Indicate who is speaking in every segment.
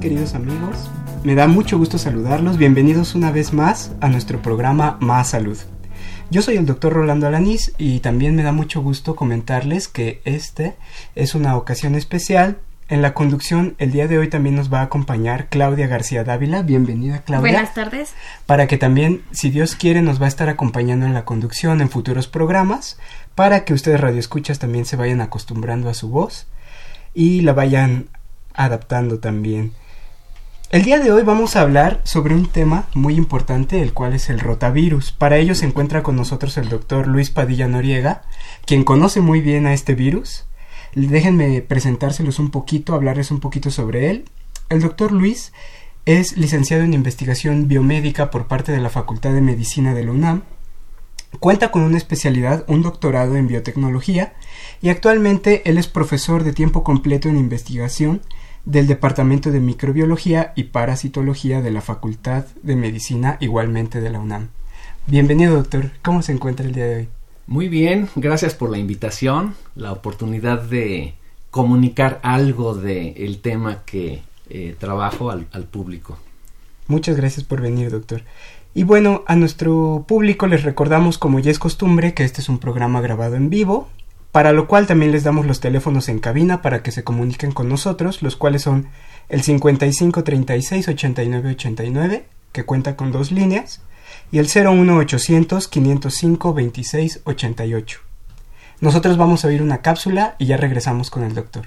Speaker 1: Queridos amigos. Me da mucho gusto saludarlos. Bienvenidos una vez más a nuestro programa Más Salud. Yo soy el doctor Rolando Alanís y también me da mucho gusto comentarles que este es una ocasión especial. En la conducción el día de hoy también nos va a acompañar Claudia García Dávila. Bienvenida Claudia.
Speaker 2: Buenas tardes.
Speaker 1: Para que también, si Dios quiere, nos va a estar acompañando en la conducción en futuros programas, para que ustedes radioescuchas también se vayan acostumbrando a su voz y la vayan adaptando también. El día de hoy vamos a hablar sobre un tema muy importante, el cual es el rotavirus. Para ello se encuentra con nosotros el doctor Luis Padilla Noriega, quien conoce muy bien a este virus. Déjenme presentárselos un poquito, hablarles un poquito sobre él. El doctor Luis es licenciado en investigación biomédica por parte de la Facultad de Medicina de la UNAM. Cuenta con una especialidad, un doctorado en biotecnología, y actualmente él es profesor de tiempo completo en investigación del Departamento de Microbiología y Parasitología de la Facultad de Medicina, igualmente de la UNAM. Bienvenido, doctor. ¿Cómo se encuentra el día de hoy?
Speaker 3: Muy bien, gracias por la invitación, la oportunidad de comunicar algo del el tema que eh, trabajo al, al público.
Speaker 1: Muchas gracias por venir, doctor. Y bueno, a nuestro público les recordamos, como ya es costumbre, que este es un programa grabado en vivo para lo cual también les damos los teléfonos en cabina para que se comuniquen con nosotros, los cuales son el 55 36 89 89, que cuenta con dos líneas, y el 01 800 505 26 88. Nosotros vamos a oír una cápsula y ya regresamos con el doctor.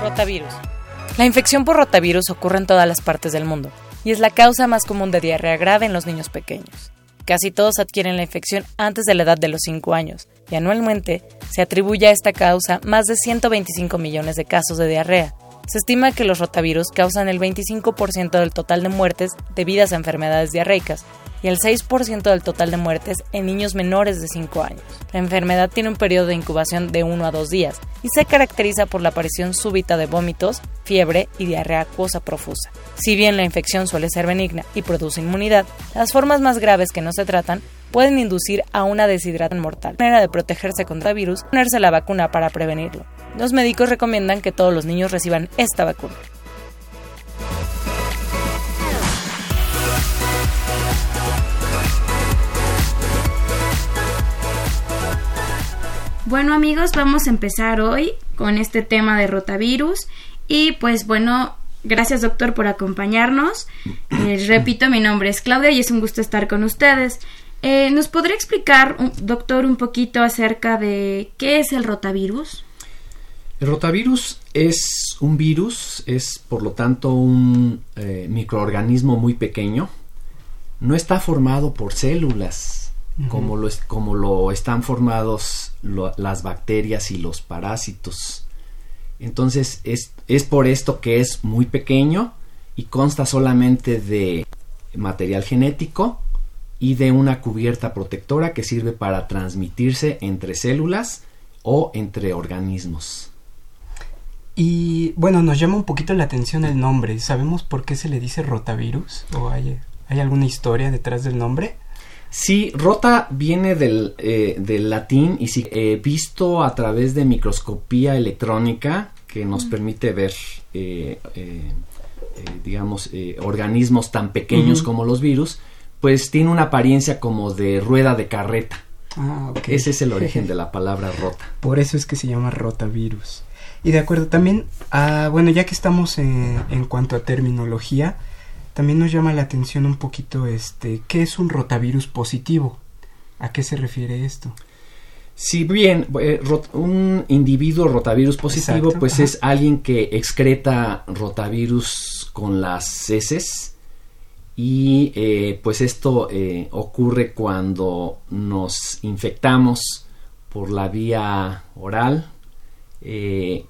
Speaker 4: Rotavirus la infección por rotavirus ocurre en todas las partes del mundo y es la causa más común de diarrea grave en los niños pequeños. Casi todos adquieren la infección antes de la edad de los 5 años y anualmente se atribuye a esta causa más de 125 millones de casos de diarrea. Se estima que los rotavirus causan el 25% del total de muertes debidas a enfermedades diarreicas y el 6% del total de muertes en niños menores de 5 años. La enfermedad tiene un periodo de incubación de 1 a 2 días y se caracteriza por la aparición súbita de vómitos, fiebre y diarrea acuosa profusa. Si bien la infección suele ser benigna y produce inmunidad, las formas más graves que no se tratan pueden inducir a una deshidratación mortal. La manera de protegerse contra virus ponerse la vacuna para prevenirlo. Los médicos recomiendan que todos los niños reciban esta vacuna.
Speaker 2: Bueno amigos, vamos a empezar hoy con este tema de rotavirus y pues bueno, gracias doctor por acompañarnos. Eh, repito, mi nombre es Claudia y es un gusto estar con ustedes. Eh, ¿Nos podría explicar, doctor, un poquito acerca de qué es el rotavirus?
Speaker 3: El rotavirus es un virus, es por lo tanto un eh, microorganismo muy pequeño. No está formado por células, como, lo, están formados las bacterias y los parásitos. Entonces es, es por esto que es muy pequeño y consta solamente de material genético y de una cubierta protectora que sirve para transmitirse entre células o entre organismos.
Speaker 1: Y bueno, nos llama un poquito la atención el nombre. ¿Sabemos por qué se le dice rotavirus? ¿O hay alguna historia detrás del nombre?
Speaker 3: Sí, rota viene del, eh, del latín y sí, he visto a través de microscopía electrónica que nos permite ver, eh, eh, digamos, organismos tan pequeños como los virus, pues tiene una apariencia como de rueda de carreta.
Speaker 1: Ah, ok.
Speaker 3: Ese es el origen de la palabra rota.
Speaker 1: Por eso es que se llama rotavirus. Y de acuerdo, también, ah, bueno, ya que estamos en, en cuanto a terminología, también nos llama la atención un poquito este, ¿qué es un rotavirus positivo? ¿A qué se refiere esto?
Speaker 3: Si bien eh, un individuo rotavirus positivo,
Speaker 1: Exacto,
Speaker 3: pues
Speaker 1: ajá.
Speaker 3: es alguien que excreta rotavirus con las heces y eh, pues esto eh, ocurre cuando nos infectamos por la vía oral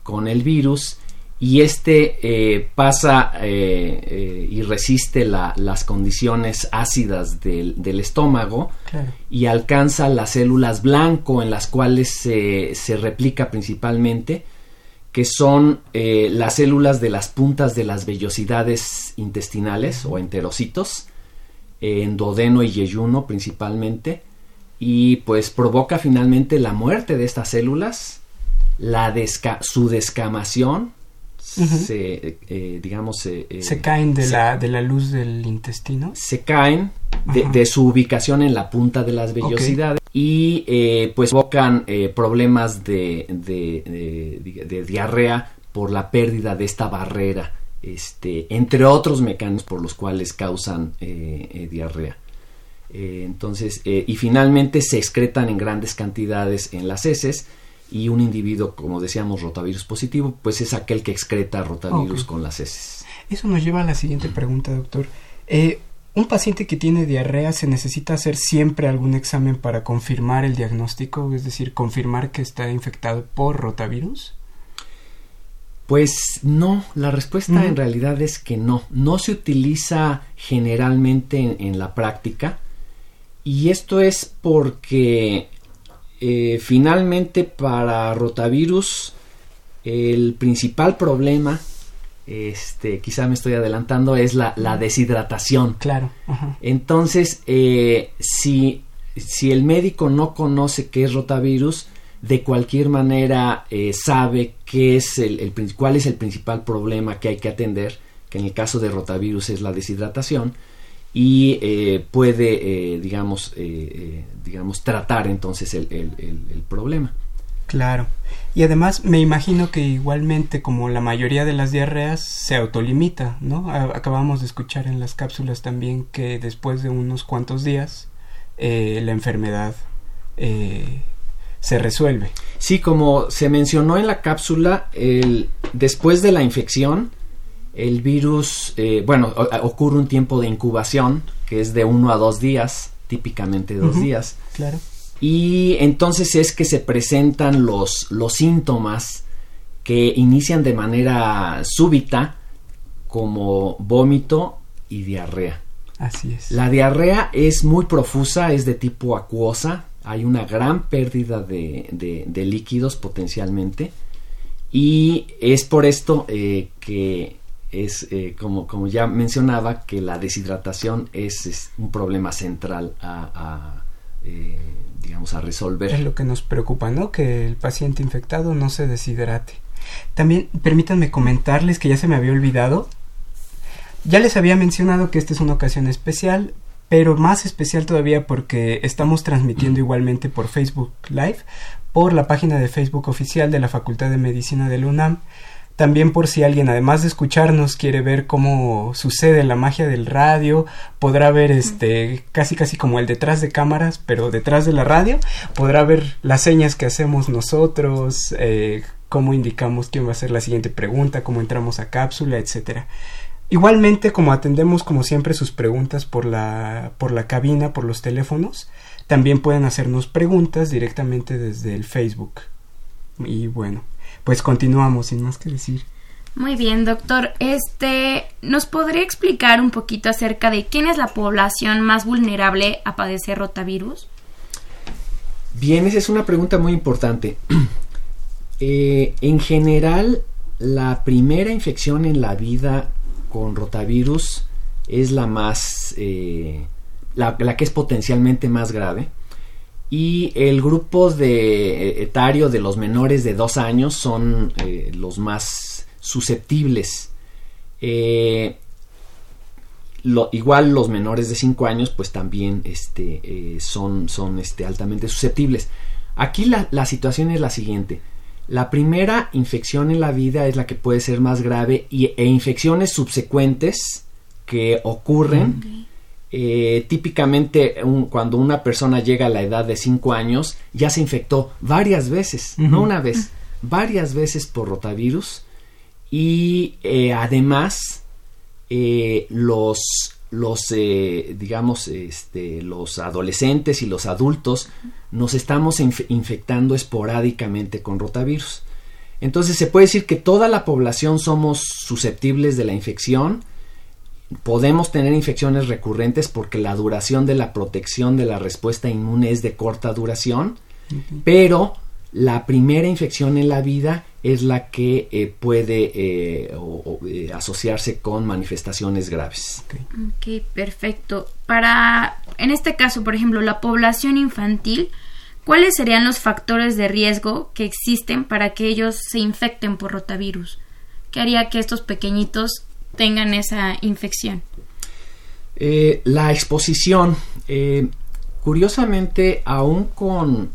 Speaker 3: con el virus y este eh, pasa eh, eh, y resiste la- las condiciones ácidas del- del estómago
Speaker 1: Claro.
Speaker 3: y alcanza las células blanco en las cuales se, se replica principalmente, que son las células de las puntas de las vellosidades intestinales o enterocitos, en duodeno y yeyuno principalmente, y pues provoca finalmente la muerte de estas células, la desca- su descamación, Se, eh, digamos, eh,
Speaker 1: Se caen de,
Speaker 3: se-
Speaker 1: la, de la luz del intestino.
Speaker 3: se caen de, su ubicación en la punta de las vellosidades y eh, pues provocan eh, problemas de, de- diarrea por la pérdida de esta barrera, este, entre otros mecanismos por los cuales causan diarrea. Entonces, y finalmente se excretan en grandes cantidades en las heces y un individuo, como decíamos, rotavirus positivo, pues es aquel que excreta rotavirus con las heces.
Speaker 1: Eso nos lleva a la siguiente pregunta, doctor. Eh, ¿Un paciente que tiene diarrea se necesita hacer siempre algún examen para confirmar el diagnóstico? Es decir, confirmar que está infectado por rotavirus.
Speaker 3: Pues no, la respuesta en realidad es que no. No se utiliza generalmente en, en la práctica. Y esto es porque eh, finalmente para rotavirus el principal problema, este, quizá me estoy adelantando, es la, la deshidratación.
Speaker 1: Claro. Ajá.
Speaker 3: Entonces, eh, si, si el médico no conoce qué es rotavirus, de cualquier manera eh, sabe qué es el, el cuál es el principal problema que hay que atender, que en el caso de rotavirus es la deshidratación, y eh, puede, eh, digamos, eh, eh, digamos, tratar entonces el, el- el- el problema.
Speaker 1: Claro. Y además me imagino que igualmente como la mayoría de las diarreas se autolimita, ¿no? Acabamos de escuchar en las cápsulas también que después de unos cuantos días la enfermedad se resuelve.
Speaker 3: Sí, como se mencionó en la cápsula, el, después de la infección, el virus, eh, bueno, ocurre un tiempo de incubación, que es de uno a dos días, típicamente dos días,
Speaker 1: Claro.
Speaker 3: y entonces es que se presentan los, los síntomas que inician de manera súbita, como vómito y diarrea.
Speaker 1: Así es.
Speaker 3: La diarrea es muy profusa, es de tipo acuosa, hay una gran pérdida de, de- de líquidos potencialmente y es por esto eh, que es, eh, como, como ya mencionaba, que la deshidratación es, es un problema central a, a, eh, digamos, a resolver.
Speaker 1: Es lo que nos preocupa, ¿no? Que el paciente infectado no se deshidrate. También permítanme comentarles que ya se me había olvidado. Ya les había mencionado que esta es una ocasión especial, pero más especial todavía porque estamos transmitiendo igualmente por Facebook Live, por la página de Facebook oficial de la Facultad de Medicina de la UNAM. También por si alguien, además de escucharnos, quiere ver cómo sucede la magia del radio, podrá ver este casi casi como el detrás de cámaras, pero detrás de la radio, podrá ver las señas que hacemos nosotros, eh, cómo indicamos quién va a ser la siguiente pregunta, cómo entramos a cápsula, etcétera. Igualmente, como atendemos como siempre sus preguntas por la, por la cabina, por los teléfonos, también pueden hacernos preguntas directamente desde el Facebook. Y bueno, pues continuamos sin más que decir.
Speaker 2: Muy bien, doctor. Este, ¿nos podría explicar un poquito acerca de quién es la población más vulnerable a padecer rotavirus?
Speaker 3: Bien, esa es una pregunta muy importante. Eh, en general, la primera infección en la vida con rotavirus es la más, eh, la, la que es potencialmente más grave. Y el grupo de eh, etario de los menores de dos años son eh, los más susceptibles. Eh, igual los menores de 5 años pues también este, son, son este, altamente susceptibles. Aquí la, la, situación es la siguiente. La primera infección en la vida es la que puede ser más grave y, e infecciones subsecuentes que ocurren eh, típicamente cuando una persona llega a la edad de 5 años ya se infectó varias veces, no una vez, varias veces por rotavirus. Y eh, además eh, los los digamos este, los adolescentes y los adultos nos estamos infectando esporádicamente con rotavirus. Entonces se puede decir que toda la población somos susceptibles de la infección podemos tener infecciones recurrentes porque la duración de la protección de la respuesta inmune es de corta duración, pero la primera infección en la vida es la que eh, puede eh, eh, asociarse con manifestaciones graves.
Speaker 2: ok, perfecto. Para, en este caso, por ejemplo, la población infantil, ¿cuáles serían los factores de riesgo que existen para que ellos se infecten por rotavirus? ¿Qué haría que estos pequeñitos tengan esa infección?
Speaker 3: Eh, la exposición, eh, curiosamente, aún con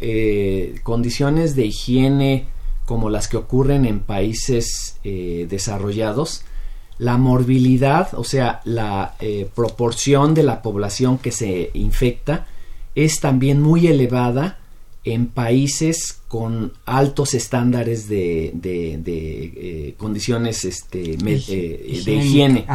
Speaker 3: eh, condiciones de higiene como las que ocurren en países desarrollados, la morbilidad, o sea, la proporción de la población que se infecta, es también muy elevada en países con altos estándares de, eh, condiciones este, eh, de higiene.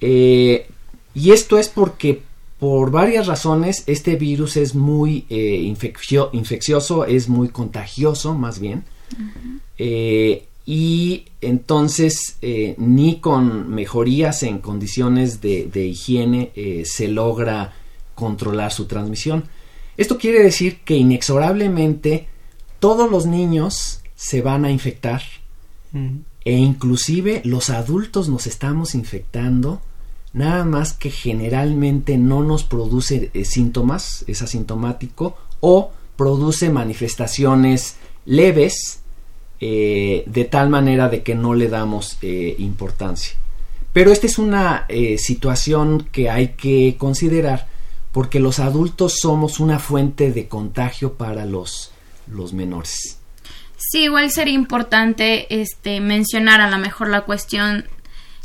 Speaker 3: Eh, y esto es porque por varias razones este virus es muy infeccioso, es muy contagioso más bien. y entonces ni con mejorías en condiciones de, de higiene se logra controlar su transmisión. Esto quiere decir que inexorablemente todos los niños se van a infectar e inclusive los adultos nos estamos infectando nada más que generalmente no nos produce eh, síntomas, es asintomático o produce manifestaciones leves eh, de tal manera de que no le damos eh, importancia. Pero esta es una situación que hay que considerar porque los adultos somos una fuente de contagio para los, los menores.
Speaker 2: Sí, igual sería importante este mencionar a lo mejor la cuestión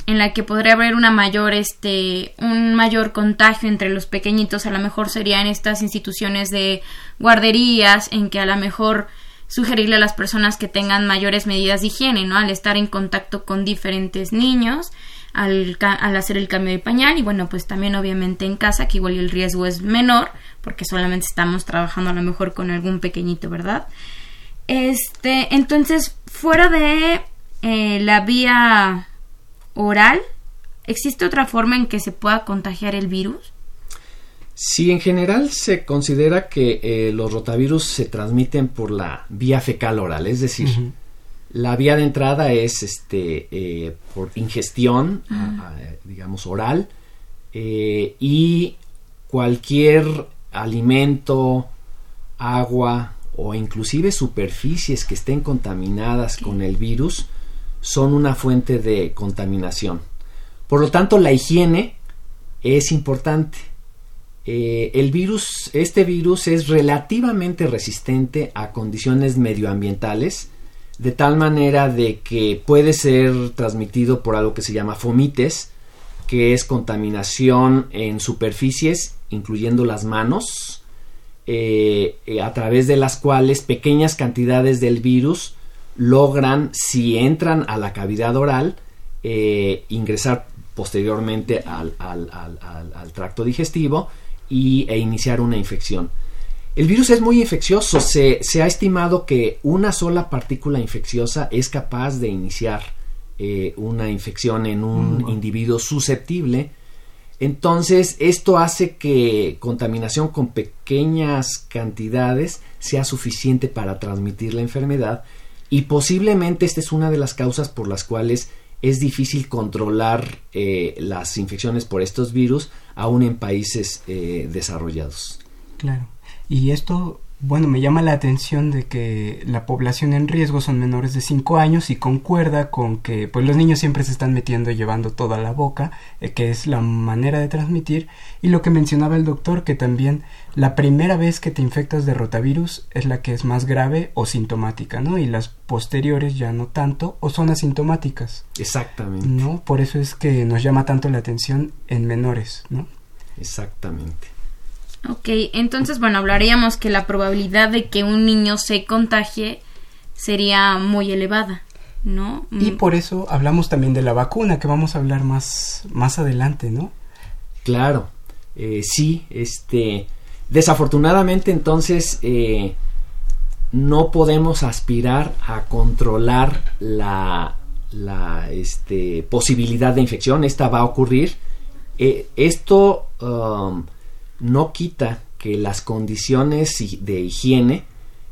Speaker 2: en la que podría haber una mayor este un mayor contagio entre los pequeñitos, a lo mejor serían estas instituciones de guarderías en que a lo mejor sugerirle a las personas que tengan mayores medidas de higiene, ¿no? Al estar en contacto con diferentes niños al, hacer el cambio de pañal y bueno, pues también obviamente en casa, que igual el riesgo es menor, porque solamente estamos trabajando a lo mejor con algún pequeñito, ¿verdad? Este, entonces, fuera de eh, la vía oral, ¿existe otra forma en que se pueda contagiar el virus?
Speaker 3: Sí, en general se considera que eh, los rotavirus se transmiten por la vía fecal oral, es decir, la vía de entrada es este, eh, por ingestión, digamos, oral, eh, y cualquier alimento, agua o inclusive superficies que estén contaminadas con el virus son una fuente de contaminación. Por lo tanto, la higiene es importante. Eh, el virus, este virus es relativamente resistente a condiciones medioambientales, de tal manera de que puede ser transmitido por algo que se llama fomites, que es contaminación en superficies, incluyendo las manos, eh, eh, a través de las cuales pequeñas cantidades del virus logran, si entran a la cavidad oral, eh, ingresar posteriormente al, tracto digestivo y, e iniciar una infección. El virus es muy infeccioso. Se, ha estimado que una sola partícula infecciosa es capaz de iniciar eh, una infección en un mm. individuo susceptible. Entonces, esto hace que contaminación con pequeñas cantidades sea suficiente para transmitir la enfermedad y posiblemente esta es una de las causas por las cuales es difícil controlar eh, las infecciones por estos virus aún en países eh, desarrollados.
Speaker 1: Claro. Y esto Bueno, me llama la atención de que la población en riesgo son menores de 5 años y concuerda con que pues los niños siempre se están metiendo llevando toda la boca, eh, que es la manera de transmitir, y lo que mencionaba el doctor que también la primera vez que te infectas de rotavirus es la que es más grave o sintomática, ¿no? Y las posteriores ya no tanto o son asintomáticas.
Speaker 3: Exactamente.
Speaker 1: ¿No? Por eso es que nos llama tanto la atención en menores, ¿no?
Speaker 3: Exactamente.
Speaker 2: Ok, entonces, bueno, hablaríamos que la probabilidad de que un niño se contagie sería muy elevada, ¿no?
Speaker 1: Y
Speaker 2: Mm,
Speaker 1: por eso hablamos también de la vacuna, que vamos a hablar más, más adelante, ¿no?
Speaker 3: Claro, eh, sí, este, desafortunadamente entonces eh, no podemos aspirar a controlar la, la este, posibilidad de infección, esta va a ocurrir. Eh, esto um, no quita que las condiciones de higiene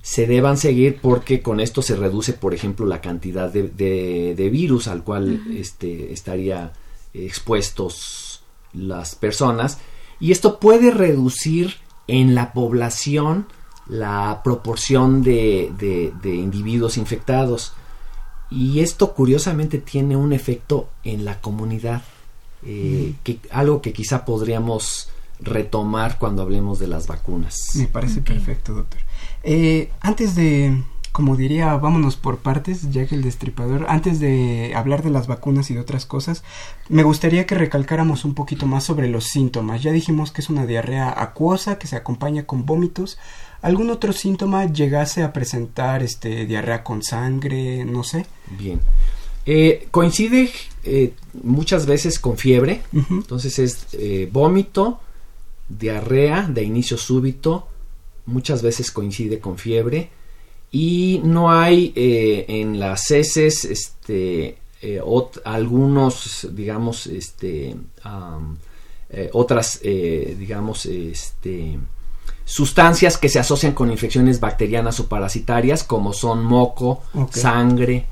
Speaker 3: se deban seguir porque con esto se reduce, por ejemplo, la cantidad de, de- de virus al cual este, estaría expuestos las personas. Y esto puede reducir en la población la proporción de, de- de individuos infectados. Y esto curiosamente tiene un efecto en la comunidad eh, que, algo que quizá podríamos retomar cuando hablemos de las vacunas.
Speaker 1: Me parece perfecto, doctor. Eh, antes de, como diría, vámonos por partes, ya que el destripador, antes de hablar de las vacunas y de otras cosas, me gustaría que recalcáramos un poquito más sobre los síntomas. Ya dijimos que es una diarrea acuosa que se acompaña con vómitos. ¿Algún otro síntoma llegase a presentar este diarrea con sangre, no sé?
Speaker 3: Bien. Eh, coincide eh, muchas veces con fiebre, entonces es eh, vómito, diarrea de inicio súbito, muchas veces coincide con fiebre y no hay eh, en las heces este, eh, ot- algunos, digamos, este, eh, otras, digamos, este, sustancias que se asocian con infecciones bacterianas o parasitarias como son moco, sangre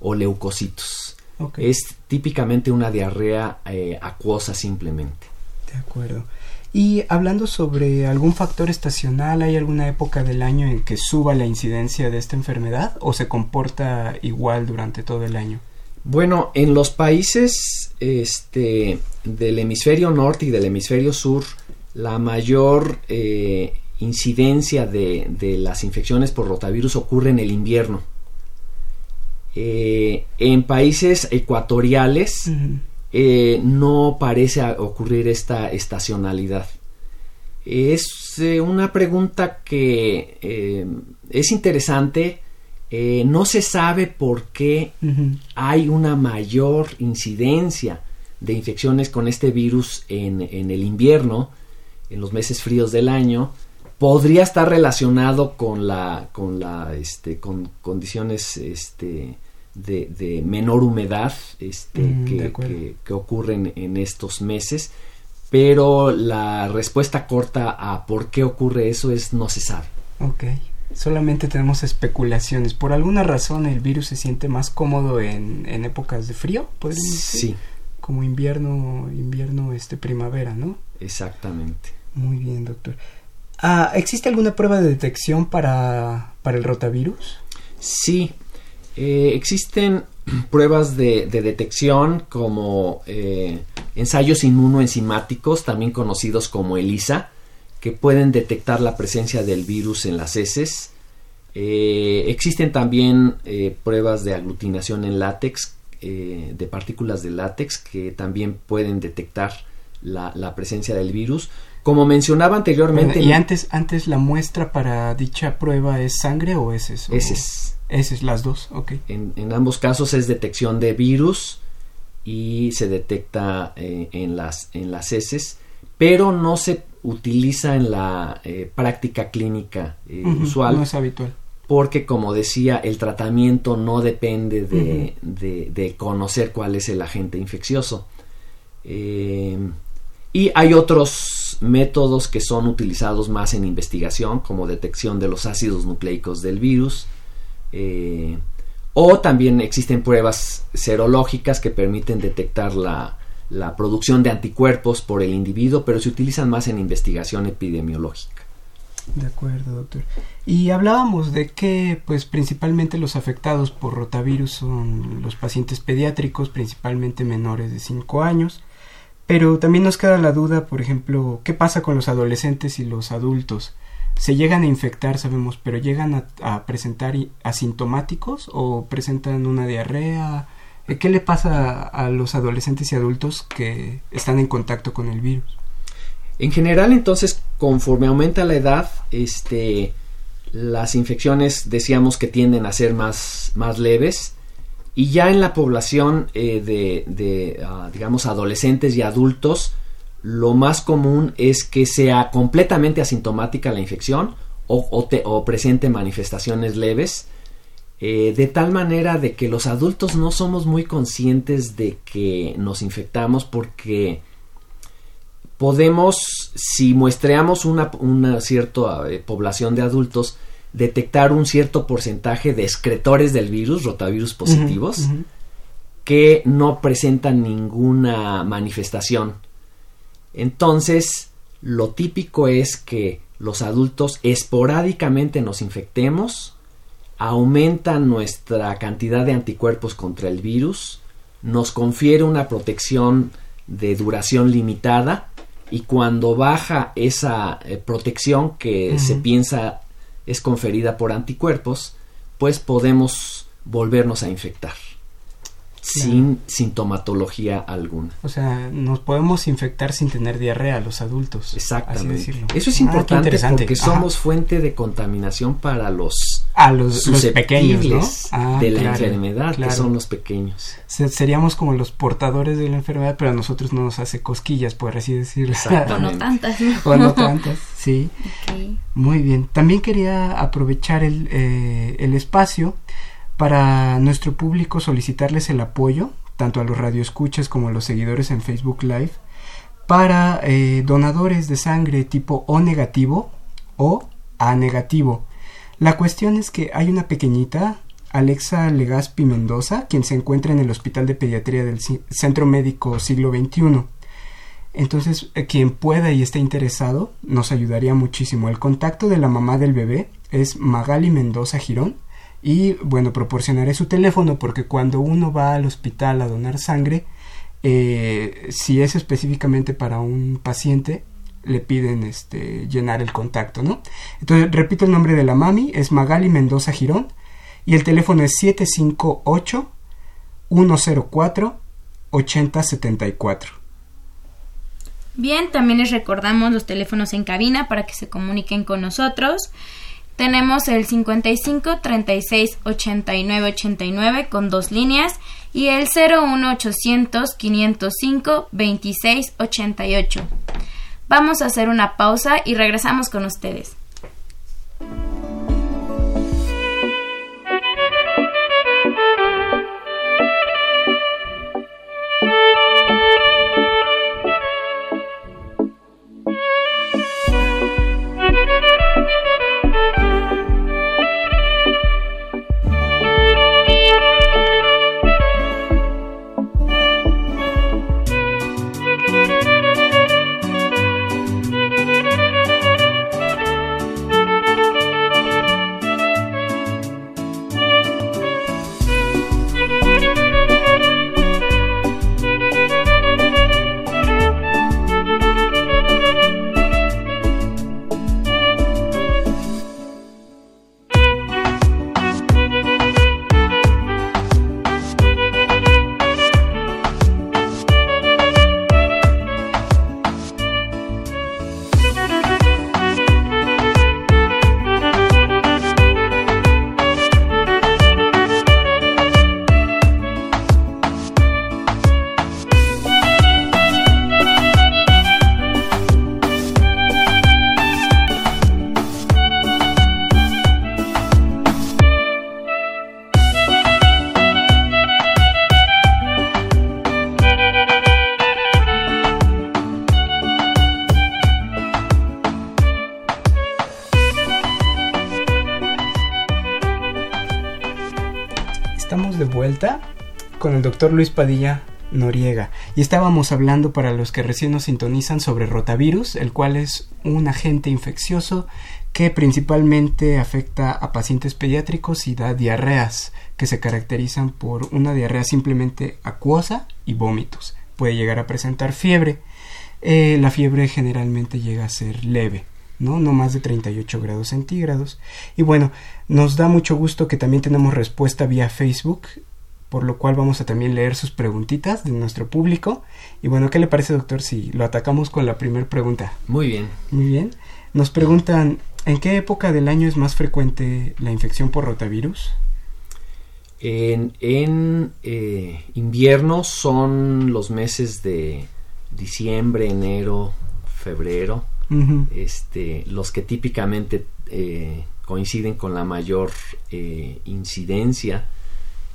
Speaker 3: o leucocitos. Es típicamente una diarrea acuosa simplemente.
Speaker 1: De acuerdo. Y hablando sobre algún factor estacional, ¿hay alguna época del año en que suba la incidencia de esta enfermedad o se comporta igual durante todo el año?
Speaker 3: Bueno, en los países este, del hemisferio norte y del hemisferio sur, la mayor eh, incidencia de, de las infecciones por rotavirus ocurre en el invierno. Eh, en países ecuatoriales. Eh, no parece ocurrir esta estacionalidad. Es eh, una pregunta que eh, es interesante. no se sabe por qué hay una mayor incidencia de infecciones con este virus en, en el invierno, en los meses fríos del año, podría estar relacionado con la, con la, este, con condiciones, este, de, de menor humedad, este,
Speaker 1: Mm,
Speaker 3: que, que- que ocurren en estos meses, pero la respuesta corta a por qué ocurre eso es no se sabe.
Speaker 1: Ok. Solamente tenemos especulaciones. ¿Por alguna razón el virus se siente más cómodo en, en épocas de frío?
Speaker 3: Sí,
Speaker 1: Como invierno, invierno, este, primavera, ¿no?
Speaker 3: exactamente.
Speaker 1: Muy bien, doctor. Ah, ¿Existe alguna prueba de detección para, para el rotavirus?
Speaker 3: Sí, eh, existen pruebas de, de detección como eh, ensayos inmunoenzimáticos, también conocidos como ELISA, que pueden detectar la presencia del virus en las heces. Eh, existen también eh, pruebas de aglutinación en látex, eh, de partículas de látex, que también pueden detectar la, la presencia del virus. Como mencionaba anteriormente,
Speaker 1: ¿Y antes, antes la muestra para dicha prueba es sangre o heces? O-
Speaker 3: heces.
Speaker 1: Heces, las dos, ok.
Speaker 3: En, en ambos casos es detección de virus y se detecta eh, en, las, en las heces, pero no se utiliza en la eh, práctica clínica eh, usual
Speaker 1: No es habitual.
Speaker 3: porque, como decía, el tratamiento no depende de, de- de conocer cuál es el agente infeccioso. Y hay otros métodos que son utilizados más en investigación, como detección de los ácidos nucleicos del virus. Eh, o también existen pruebas serológicas que permiten detectar la, la producción de anticuerpos por el individuo, pero se utilizan más en investigación epidemiológica.
Speaker 1: De acuerdo, doctor. Y hablábamos de que, pues, principalmente los afectados por rotavirus son los pacientes pediátricos, principalmente menores de 5 años. Pero también nos queda la duda, por ejemplo, ¿qué pasa con los adolescentes y los adultos? Se llegan a infectar, sabemos, pero llegan a, presentar asintomáticos o presentan una diarrea. ¿Qué le pasa a los adolescentes y adultos que están en contacto con el virus?
Speaker 3: En general, entonces, conforme aumenta la edad, este, las infecciones decíamos que tienden a ser más, más leves y ya en la población eh, de, ah, digamos, adolescentes y adultos, lo más común es que sea completamente asintomática la infección o, o, presente manifestaciones leves, eh, de tal manera de que los adultos no somos muy conscientes de que nos infectamos porque podemos, si muestreamos una, una cierta eh, población de adultos, detectar un cierto porcentaje de excretores del virus, rotavirus positivos, que no presentan ninguna manifestación. Entonces, lo típico es que los adultos esporádicamente nos infectemos, aumentan nuestra cantidad de anticuerpos contra el virus, nos confiere una protección de duración limitada y cuando baja esa eh, protección que se piensa es conferida por anticuerpos, pues podemos volvernos a infectar sin sintomatología alguna.
Speaker 1: O sea, nos podemos infectar sin tener diarrea los adultos.
Speaker 3: Exactamente. Eso es ah, importante porque somos fuente de contaminación para los
Speaker 1: a los, pequeños
Speaker 3: ah, de la enfermedad, que son los pequeños.
Speaker 1: seríamos como los portadores de la enfermedad, pero a nosotros no nos hace cosquillas, por así decirlo.
Speaker 2: Exactamente. o no tantas.
Speaker 1: o no tantas, sí. Muy bien. También quería aprovechar el, eh, el espacio para nuestro público solicitarles el apoyo, tanto a los radioescuchas como a los seguidores en Facebook Live, para eh, donadores de sangre tipo O negativo o A negativo. La cuestión es que hay una pequeñita, Alexa Legaspi Mendoza, quien se encuentra en el Hospital de Pediatría del Centro Médico Siglo XXI. Entonces, eh, quien pueda y esté interesado, nos ayudaría muchísimo. El contacto de la mamá del bebé es Magali Mendoza Girón y bueno, proporcionaré su teléfono porque cuando uno va al hospital a donar sangre, eh, si es específicamente para un paciente, le piden este, llenar el contacto, ¿no? Entonces, repito el nombre de la mami, es Magali Mendoza Girón, y el teléfono es 758 104 8074.
Speaker 2: Bien, también les recordamos los teléfonos en cabina para que se comuniquen con nosotros. Tenemos el 55 36 89 89 con dos líneas y el 01 800 505 26 88. Vamos a hacer una pausa y regresamos con ustedes.
Speaker 1: Con el doctor Luis Padilla, Noriega. Y estábamos hablando para los que recién nos sintonizan sobre rotavirus, el cual es un agente infeccioso que principalmente afecta a pacientes pediátricos y da diarreas que se caracterizan por una diarrea simplemente acuosa y vómitos. Puede llegar a presentar fiebre. Eh, la fiebre generalmente llega a ser leve, ¿no? No más de 38 grados centígrados. Y bueno, nos da mucho gusto que también tenemos respuesta vía Facebook, por lo cual vamos a también leer sus preguntitas de nuestro público. Y bueno, ¿qué le parece, doctor, si lo atacamos con la primera pregunta?
Speaker 3: Muy bien.
Speaker 1: Muy bien. Nos preguntan, ¿En qué época del año es más frecuente la infección por rotavirus?
Speaker 3: En, eh, invierno son los meses de diciembre, enero, febrero, este, los que típicamente eh, coinciden con la mayor eh, incidencia.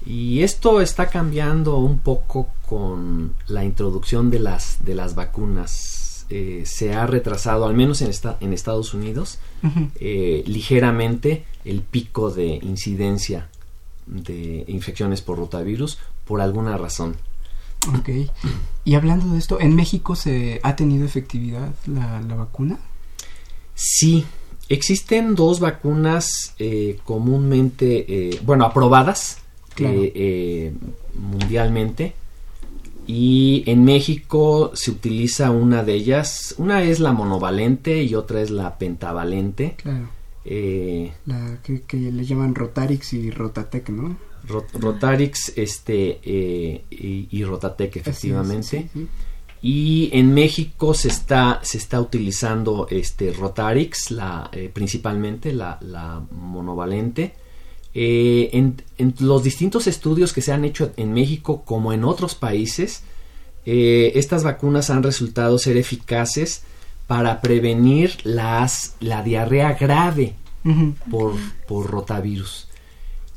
Speaker 3: Y esto está cambiando un poco con la introducción de las, de las vacunas eh, se ha retrasado, al menos en, en Estados Unidos, eh, ligeramente el pico de incidencia de infecciones por rotavirus por alguna razón.
Speaker 1: Ok. Y hablando de esto, ¿en México se ha tenido efectividad la, vacuna?
Speaker 3: Sí, existen dos vacunas eh, comúnmente, bueno, aprobadas mundialmente y en México se utiliza una de ellas. Una es la monovalente y otra es la pentavalente.
Speaker 1: Claro. Eh, la que, le llaman Rotarix y Rotatec, ¿no?
Speaker 3: Rotarix este, eh, y, Rotatec, efectivamente. Y en México se está, se está utilizando este Rotarix, la, eh, principalmente la, la monovalente. Eh, en, los distintos estudios que se han hecho en México como en otros países, eh, estas vacunas han resultado ser eficaces para prevenir las, la diarrea grave por, por rotavirus.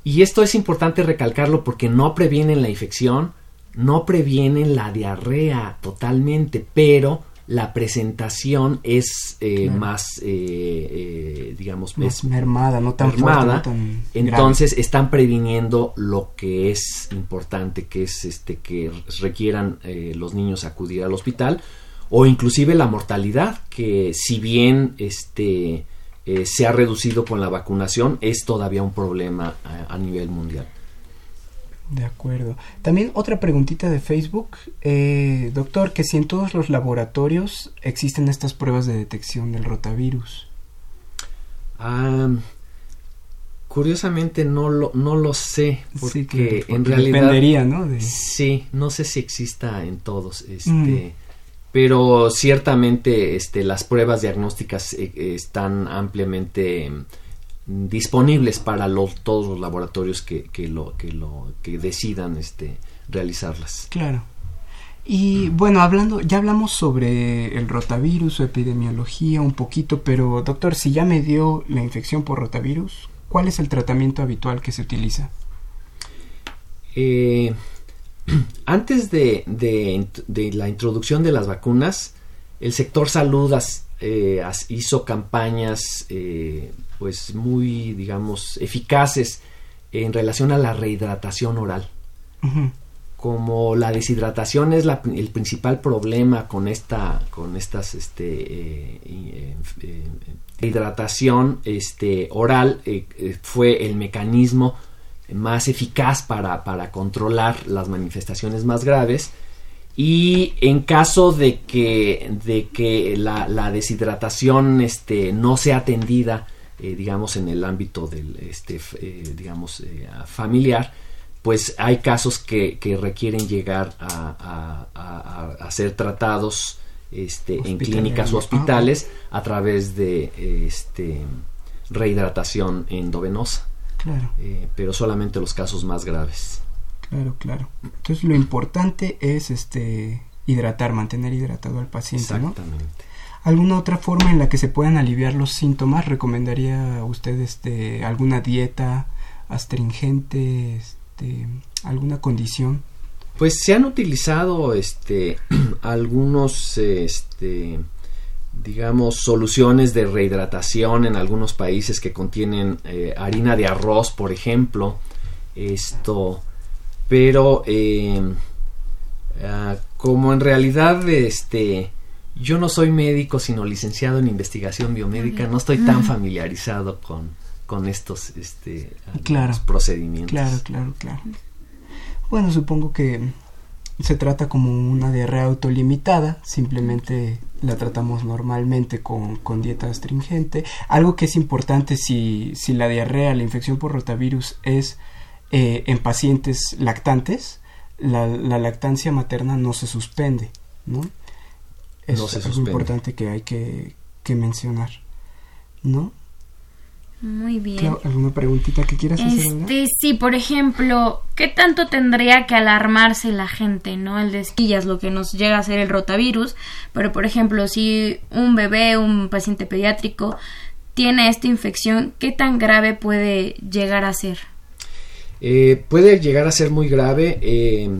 Speaker 3: Y esto es importante recalcarlo porque no previenen la infección, no previenen la diarrea totalmente, pero la presentación es eh, más, eh, eh, digamos,
Speaker 1: más mermada, no tan
Speaker 3: mermada. entonces están previniendo lo que es importante, que es este que requieran los niños acudir al hospital o inclusive la mortalidad, que si bien este se ha reducido con la vacunación, es todavía un problema a nivel mundial.
Speaker 1: De acuerdo. También otra preguntita de Facebook. Eh, doctor, que si en todos los laboratorios existen estas pruebas de detección del rotavirus.
Speaker 3: curiosamente no lo, no lo sé, porque, en realidad...
Speaker 1: Dependería, ¿no?
Speaker 3: Sí, no sé si exista en todos. Este, mm. Pero ciertamente este, las pruebas diagnósticas eh, están ampliamente disponibles para todos los laboratorios que, que, lo, que, lo, que decidan este, realizarlas.
Speaker 1: Claro. Y bueno, hablando, ya hablamos sobre el rotavirus, su epidemiología un poquito, pero doctor, si ya me dio la infección por rotavirus, ¿cuál es el tratamiento habitual que se utiliza?
Speaker 3: Eh, antes de, de, la introducción de las vacunas, el sector salud eh, hizo campañas eh, pues muy, digamos, eficaces en relación a la rehidratación oral. Como la deshidratación es el principal problema con esta, con estas, este, eh, eh, hidratación este, oral fue el mecanismo más eficaz para, para controlar las manifestaciones más graves y en caso de que, de que la, la deshidratación este, no sea atendida eh, digamos, en el ámbito del, este, eh, digamos, eh, familiar, pues hay casos que, requieren llegar a, a, ser tratados este, en clínicas o hospitales a través de este, rehidratación endovenosa.
Speaker 1: Claro.
Speaker 3: pero solamente los casos más graves.
Speaker 1: Claro, claro. Entonces lo importante es este hidratar, mantener hidratado al paciente,
Speaker 3: Exactamente.
Speaker 1: ¿Alguna otra forma en la que se puedan aliviar los síntomas? ¿Recomendaría usted este, alguna dieta astringente, este, alguna condición?
Speaker 3: Pues se han utilizado este, algunos, este, digamos, soluciones de rehidratación en algunos países que contienen eh, harina de arroz, por ejemplo. Esto, pero eh, Ah, como en realidad, este, yo no soy médico, sino licenciado en investigación biomédica, no estoy tan familiarizado con, con estos este,
Speaker 1: claro,
Speaker 3: procedimientos.
Speaker 1: Claro, claro, claro. Bueno, supongo que se trata como una diarrea autolimitada, simplemente la tratamos normalmente con, con, dieta astringente. Algo que es importante si, si la diarrea, la infección por rotavirus es eh, en pacientes lactantes, la, la, lactancia materna no se suspende, ¿no? Es algo importante que hay que, que mencionar, ¿no?
Speaker 2: Muy bien.
Speaker 1: ¿Alguna preguntita que quieras hacer?
Speaker 2: Este, sí, por ejemplo, ¿qué tanto tendría que alarmarse la gente, no? El de esquillas, lo que nos llega a ser el rotavirus. Pero, por ejemplo, si un bebé, un paciente pediátrico, tiene esta infección, ¿qué tan grave puede llegar a ser?
Speaker 3: Eh, puede llegar a ser muy grave. Eh,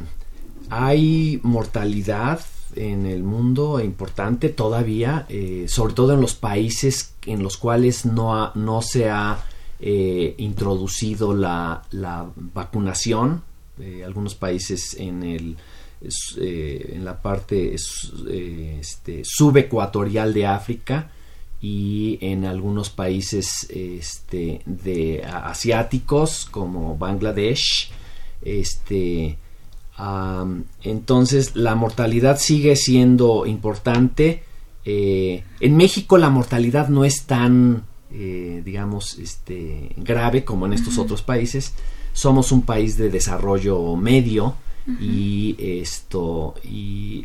Speaker 3: hay mortalidad en el mundo importante todavía, eh, sobre todo en los países en los cuales no, no se ha eh, introducido la, la vacunación. Algunos países en el en la parte este, subecuatorial de África y en algunos países este, de asiáticos como Bangladesh este entonces la mortalidad sigue siendo importante. Eh, en México la mortalidad no es tan, eh, digamos, este, grave como en estos otros países. Somos un país de desarrollo medio y esto y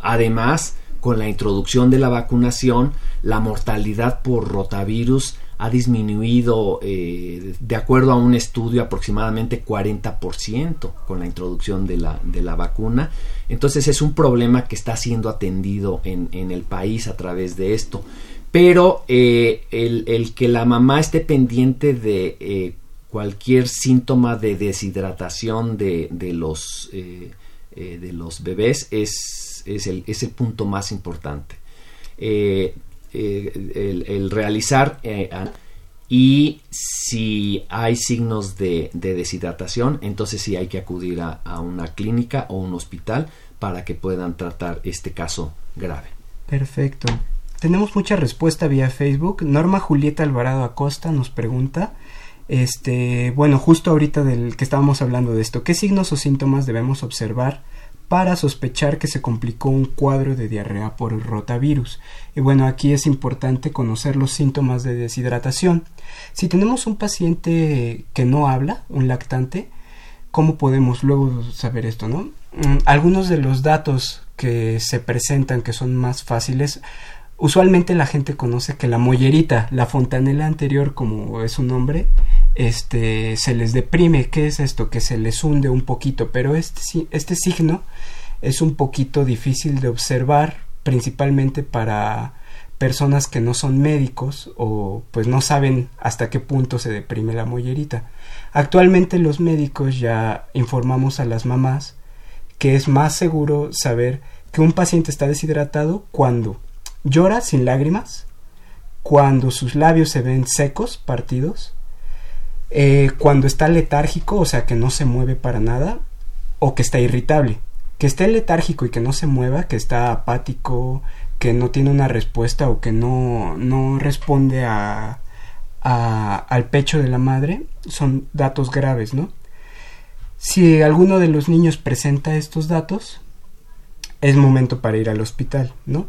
Speaker 3: además con la introducción de la vacunación la mortalidad por rotavirus ha disminuido, eh, de acuerdo a un estudio, aproximadamente 40% con la introducción de la, de la vacuna. Entonces es un problema que está siendo atendido en, en el país a través de esto. Pero eh, el, el, que la mamá esté pendiente de eh, cualquier síntoma de deshidratación de, de los, de los bebés es, es, el, es el punto más importante. Eh, el, realizar eh, y si hay signos de, deshidratación, entonces sí hay que acudir a, una clínica o un hospital para que puedan tratar este caso grave.
Speaker 1: Perfecto. Tenemos mucha respuesta vía Facebook. Norma Julieta Alvarado Acosta nos pregunta, este, bueno, justo ahorita del que estábamos hablando de esto, ¿qué signos o síntomas debemos observar para sospechar que se complicó un cuadro de diarrea por el rotavirus. Y bueno, aquí es importante conocer los síntomas de deshidratación. Si tenemos un paciente que no habla, un lactante, ¿cómo podemos luego saber esto, no? Mm, algunos de los datos que se presentan que son más fáciles usualmente la gente conoce que la mollerita, la fontanela anterior, como es su nombre, este, se les deprime. ¿Qué es esto? Que se les hunde un poquito, pero este, este signo es un poquito difícil de observar, principalmente para personas que no son médicos o pues no saben hasta qué punto se deprime la mollerita. Actualmente los médicos ya informamos a las mamás que es más seguro saber que un paciente está deshidratado cuando llora sin lágrimas, cuando sus labios se ven secos, partidos, eh, cuando está letárgico, o sea que no se mueve para nada, o que está irritable. Que esté letárgico y que no se mueva, que está apático, que no tiene una respuesta o que no, no responde a, a, al pecho de la madre, son datos graves, ¿no? Si alguno de los niños presenta estos datos, es momento para ir al hospital, ¿no?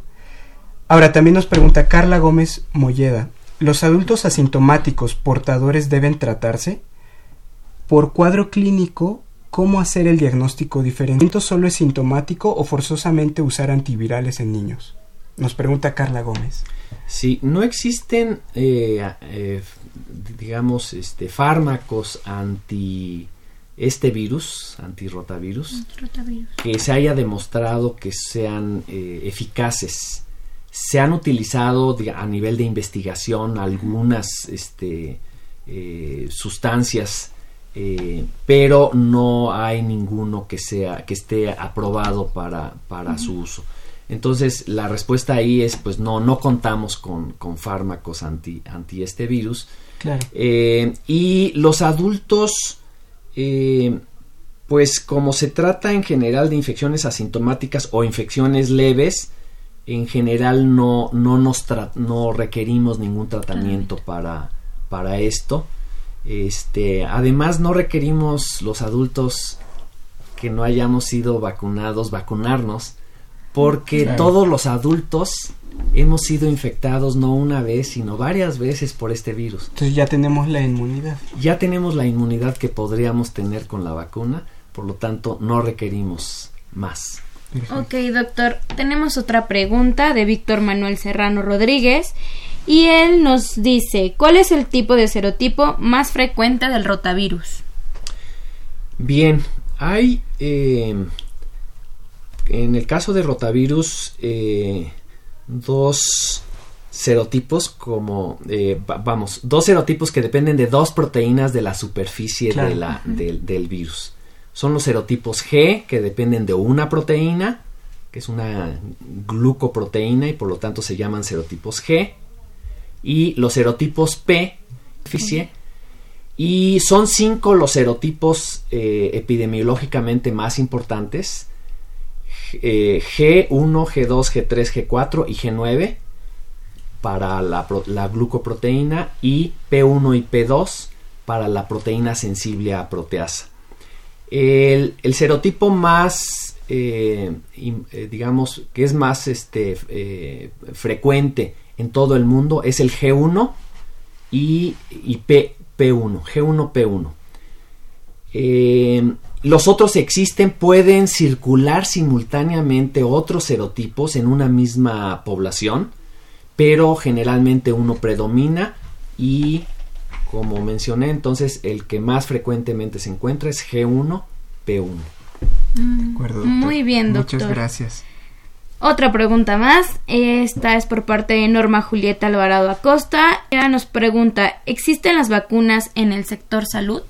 Speaker 1: Ahora también nos pregunta Carla Gómez Molleda, ¿los adultos asintomáticos portadores deben tratarse? Por cuadro clínico, ¿cómo hacer el diagnóstico diferente? ¿Solo es sintomático o forzosamente usar antivirales en niños? Nos pregunta Carla Gómez.
Speaker 3: Sí, no existen, eh, eh, digamos, este, fármacos anti este virus, antirrotavirus, antirrotavirus, que se haya demostrado que sean eh, eficaces se han utilizado a nivel de investigación algunas este, eh, sustancias, eh, pero no hay ninguno que sea que esté aprobado para, para su uso. Entonces la respuesta ahí es pues no, no contamos con, con fármacos anti, anti este virus.
Speaker 1: Claro.
Speaker 3: Eh, y los adultos Pues como se trata en general de infecciones asintomáticas o infecciones leves, en general no, no, nos no requerimos ningún tratamiento para, para esto. Este, además no requerimos los adultos que no hayamos sido vacunados vacunarnos porque todos los adultos hemos sido infectados no una vez, sino varias veces por este virus.
Speaker 1: Entonces ya tenemos la inmunidad.
Speaker 3: Ya tenemos la inmunidad que podríamos tener con la vacuna, por lo tanto no requerimos más.
Speaker 2: Ok, doctor. Tenemos otra pregunta de Víctor Manuel Serrano Rodríguez y él nos dice, ¿cuál es el tipo de serotipo más frecuente del rotavirus?
Speaker 3: Bien, hay eh, en el caso de rotavirus eh, dos serotipos como eh, vamos dos serotipos que dependen de dos proteínas de la superficie de la, del virus son los serotipos G que dependen de una proteína que es una glucoproteína y por lo tanto se llaman serotipos G y los serotipos P y son cinco los serotipos eh, epidemiológicamente más importantes G1, G2, G3, G4 y G9 para la, glucoproteína y P1 y P2 para la proteína sensible a proteasa. El, serotipo más, eh, eh, digamos, que es más este, eh, frecuente en todo el mundo es el G1 y, P, P1, G1, P1. los otros existen, pueden circular simultáneamente otros serotipos en una misma población pero generalmente uno predomina y como mencioné entonces el que más frecuentemente se encuentra es G1, P1.
Speaker 2: Mm, muy bien, doctor.
Speaker 1: Muchas gracias.
Speaker 2: Otra pregunta más. Esta es por parte de Norma Julieta Alvarado Acosta. Ella nos pregunta, ¿existen las vacunas en el sector salud?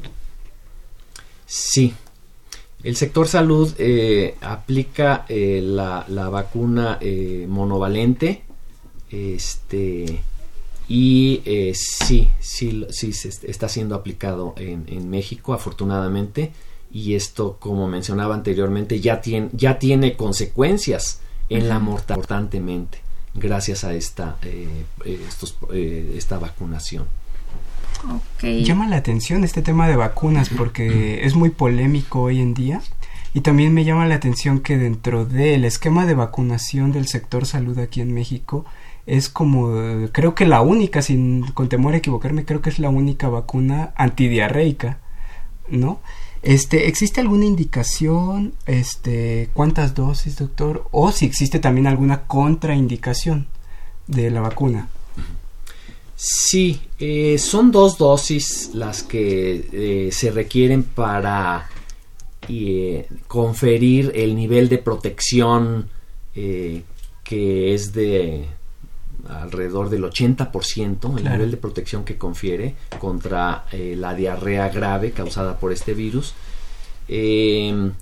Speaker 3: Sí. El sector salud eh, aplica eh, la, vacuna eh, monovalente este, y eh, sí, sí, sí se está siendo aplicado en, México, afortunadamente. Y esto, como mencionaba anteriormente, ya tiene, ya tiene consecuencias en la mortalidad importantemente gracias a esta, eh, eh, esta vacunación.
Speaker 1: Llama la atención este tema de vacunas porque es muy polémico hoy en día y también me llama la atención que dentro del esquema de vacunación del sector salud aquí en México es como, creo que la única, sin con temor a equivocarme, creo que es la única vacuna antidiarreica, ¿no? Este, ¿existe alguna indicación, este, cuántas dosis, doctor? O si existe también alguna contraindicación de la vacuna.
Speaker 3: Sí, eh, son dos dosis las que eh, se requieren para eh, conferir el nivel de protección que es de alrededor del 80% el nivel de protección que confiere contra eh, la diarrea grave causada por este virus. Em,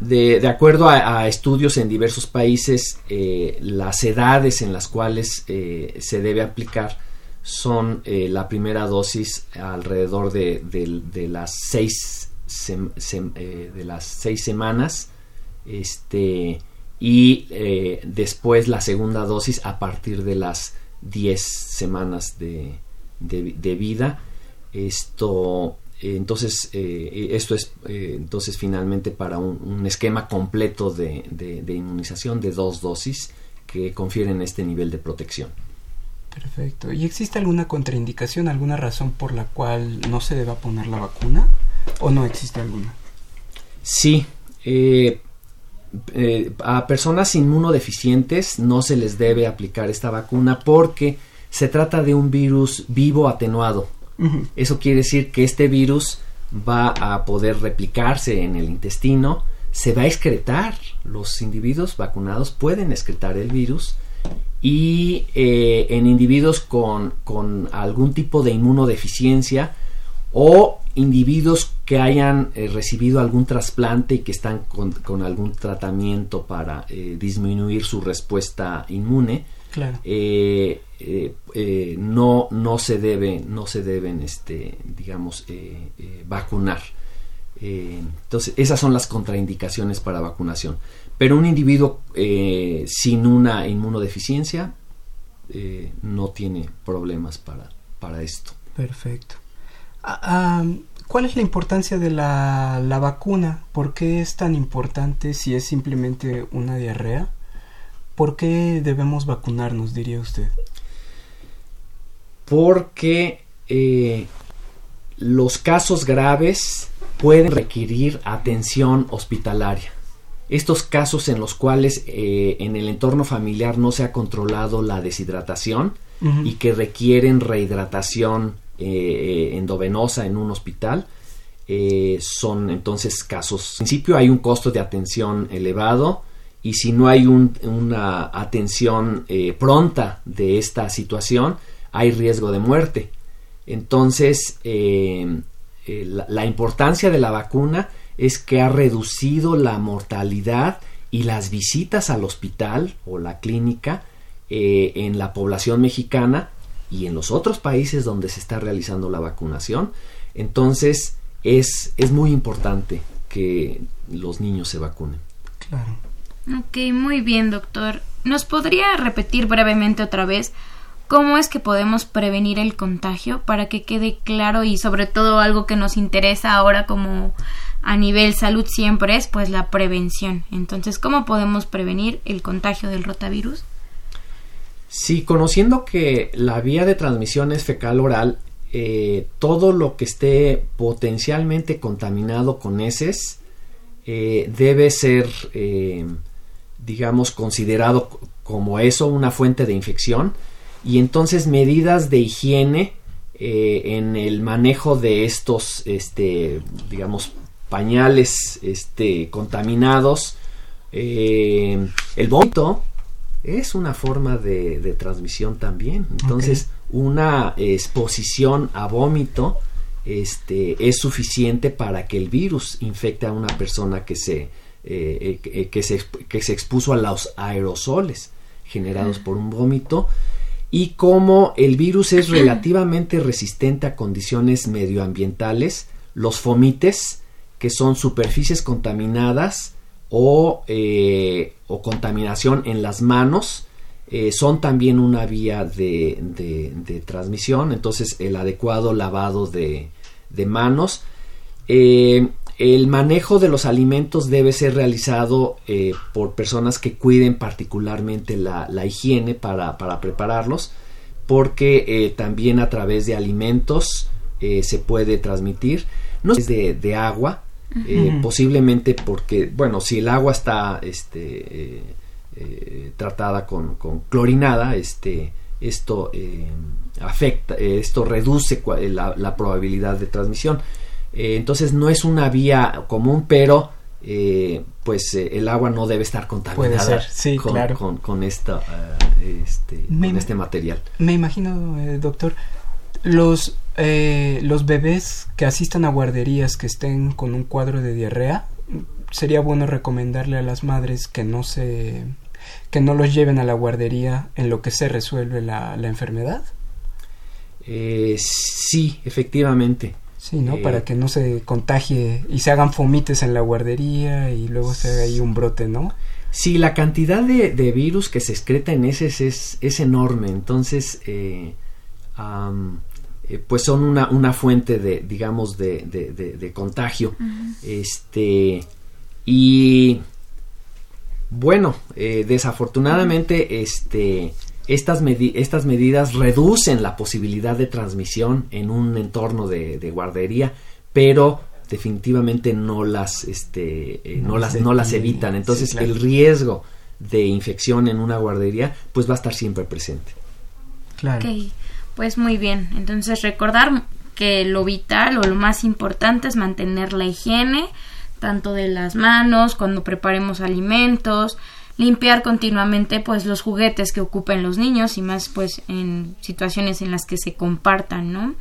Speaker 3: de, acuerdo a, estudios en diversos países, eh, las edades en las cuales eh, se debe aplicar son la primera dosis alrededor de, las seis de las seis semanas. Este, y eh, después la segunda dosis a partir de las 10 semanas de, de, vida. Esto, entonces, eh, esto es entonces finalmente para un, esquema completo de, de, inmunización de dos dosis que confieren este nivel de protección.
Speaker 1: Perfecto. ¿Y existe alguna contraindicación, alguna razón por la cual no se deba poner la vacuna? ¿O no existe alguna?
Speaker 3: Sí, eh, eh, a personas inmunodeficientes no se les debe aplicar esta vacuna porque se trata de un virus vivo atenuado. Eso quiere decir que este virus va a poder replicarse en el intestino, se va a excretar. Los individuos vacunados pueden excretar el virus y eh, en individuos con, con algún tipo de inmunodeficiencia o individuos que hayan eh, recibido algún trasplante y que están con, algún tratamiento para eh, disminuir su respuesta inmune eh, no no se debe no se deben este digamos vacunar entonces, esas son las contraindicaciones para vacunación. Pero un individuo eh, sin una inmunodeficiencia no tiene problemas para, para esto.
Speaker 1: Perfecto. Ah, ah, ¿Cuál es la importancia de la, la, vacuna? ¿Por qué es tan importante si es simplemente una diarrea? ¿Por qué debemos vacunarnos, diría usted?
Speaker 3: Porque eh, los casos graves pueden requerir atención hospitalaria. Estos casos en los cuales eh, en el entorno familiar no se ha controlado la deshidratación y que requieren rehidratación eh, endovenosa en un hospital, eh, son entonces casos. En principio hay un costo de atención elevado y si no hay una atención pronta de esta situación, hay riesgo de muerte. Entonces, la, importancia de la vacuna es que ha reducido la mortalidad y las visitas al hospital o la clínica eh, en la población mexicana y en los otros países donde se está realizando la vacunación. Entonces es, es muy importante que los niños se vacunen.
Speaker 1: Claro.
Speaker 2: Ok, muy bien, doctor. ¿Nos podría repetir brevemente otra vez cómo es que podemos prevenir el contagio para que quede claro y sobre todo algo que nos interesa ahora como a nivel salud siempre es pues la prevención. Entonces, ¿cómo podemos prevenir el contagio del rotavirus?
Speaker 3: Sí, conociendo que la vía de transmisión es fecal oral, eh, todo lo que esté potencialmente contaminado con heces eh, debe ser, eh, digamos, considerado como eso, una fuente de infección. Y entonces medidas de higiene en el manejo de estos, este, digamos, pañales este, contaminados. El vómito es una forma de, transmisión también. Entonces, una exposición a vómito este, es suficiente para que el virus infecte a una persona que se, eh, eh, que, se, que se expuso a los aerosoles generados por un vómito y como el virus es relativamente resistente a condiciones medioambientales, los fomites que son superficies contaminadas o, eh, o contaminación en las manos, eh, son también una vía de, transmisión, entonces el adecuado lavado de, manos. Eh, el manejo de los alimentos debe ser realizado por personas que cuiden particularmente la, higiene para, para, prepararlos, porque también a través de alimentos se puede transmitir. No es de agua, eh, posiblemente porque, bueno, si el agua está este, eh, eh, tratada con, clorinada, este, esto afecta, esto reduce la, probabilidad de transmisión. entonces no es una vía común, pero pues el agua no debe estar contaminada con, con, esta, este, con este material.
Speaker 1: Me imagino, doctor, los eh, los bebés que asistan a guarderías que estén con un cuadro de diarrea, sería bueno recomendarle a las madres que no se que no los lleven a la guardería en lo que se resuelve la, la enfermedad.
Speaker 3: Eh, sí, efectivamente.
Speaker 1: Sí, ¿no? Para eh, que no se contagie y se hagan fomites en la guardería y luego se haga ahí un brote, ¿no?
Speaker 3: Sí, la cantidad de, de virus que se excreta en ese es, es enorme. Entonces, eh, eh, pues son una, una, fuente de, digamos, de, de, contagio. Este, y bueno, eh, desafortunadamente, este, estas, estas medidas reducen la posibilidad de transmisión en un entorno de, guardería, pero definitivamente no las, este, eh, no, las, no las evitan. Entonces, el riesgo de infección en una guardería, pues va a estar siempre presente.
Speaker 2: Claro. Pues muy bien, entonces recordar que lo vital o lo más importante es mantener la higiene, tanto de las manos, cuando preparemos alimentos, limpiar continuamente pues los juguetes que ocupen los niños y más pues en situaciones en las que se compartan, ¿no?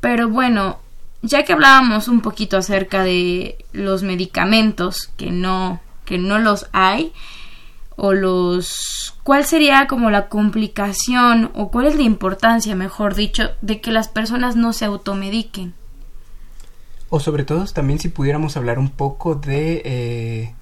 Speaker 2: Pero bueno, ya que hablábamos un poquito acerca de los medicamentos que no que no los hay, o los cuál sería como la complicación o cuál es la importancia, mejor dicho, de que las personas no se automediquen.
Speaker 1: O sobre todo también si pudiéramos hablar un poco de eh,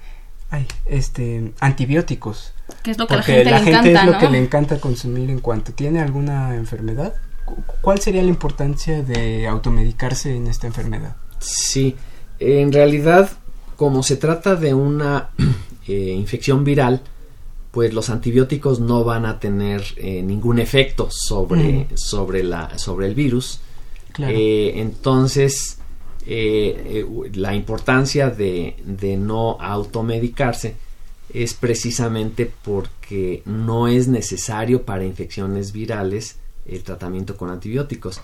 Speaker 1: ay, este antibióticos.
Speaker 2: Que es lo que la gente
Speaker 1: la
Speaker 2: le
Speaker 1: gente
Speaker 2: encanta,
Speaker 1: es lo que le encanta consumir en cuanto tiene alguna enfermedad. Cu- ¿Cuál sería la importancia de automedicarse en esta enfermedad?
Speaker 3: Sí, en realidad, como se trata de una eh, infección viral, pues los antibióticos no van a tener eh, ningún efecto sobre,
Speaker 1: Mm.
Speaker 3: sobre, la, sobre el virus.
Speaker 1: Claro.
Speaker 3: Eh, entonces, eh, eh, la importancia de, de no automedicarse es precisamente porque no es necesario para infecciones virales el tratamiento con antibióticos.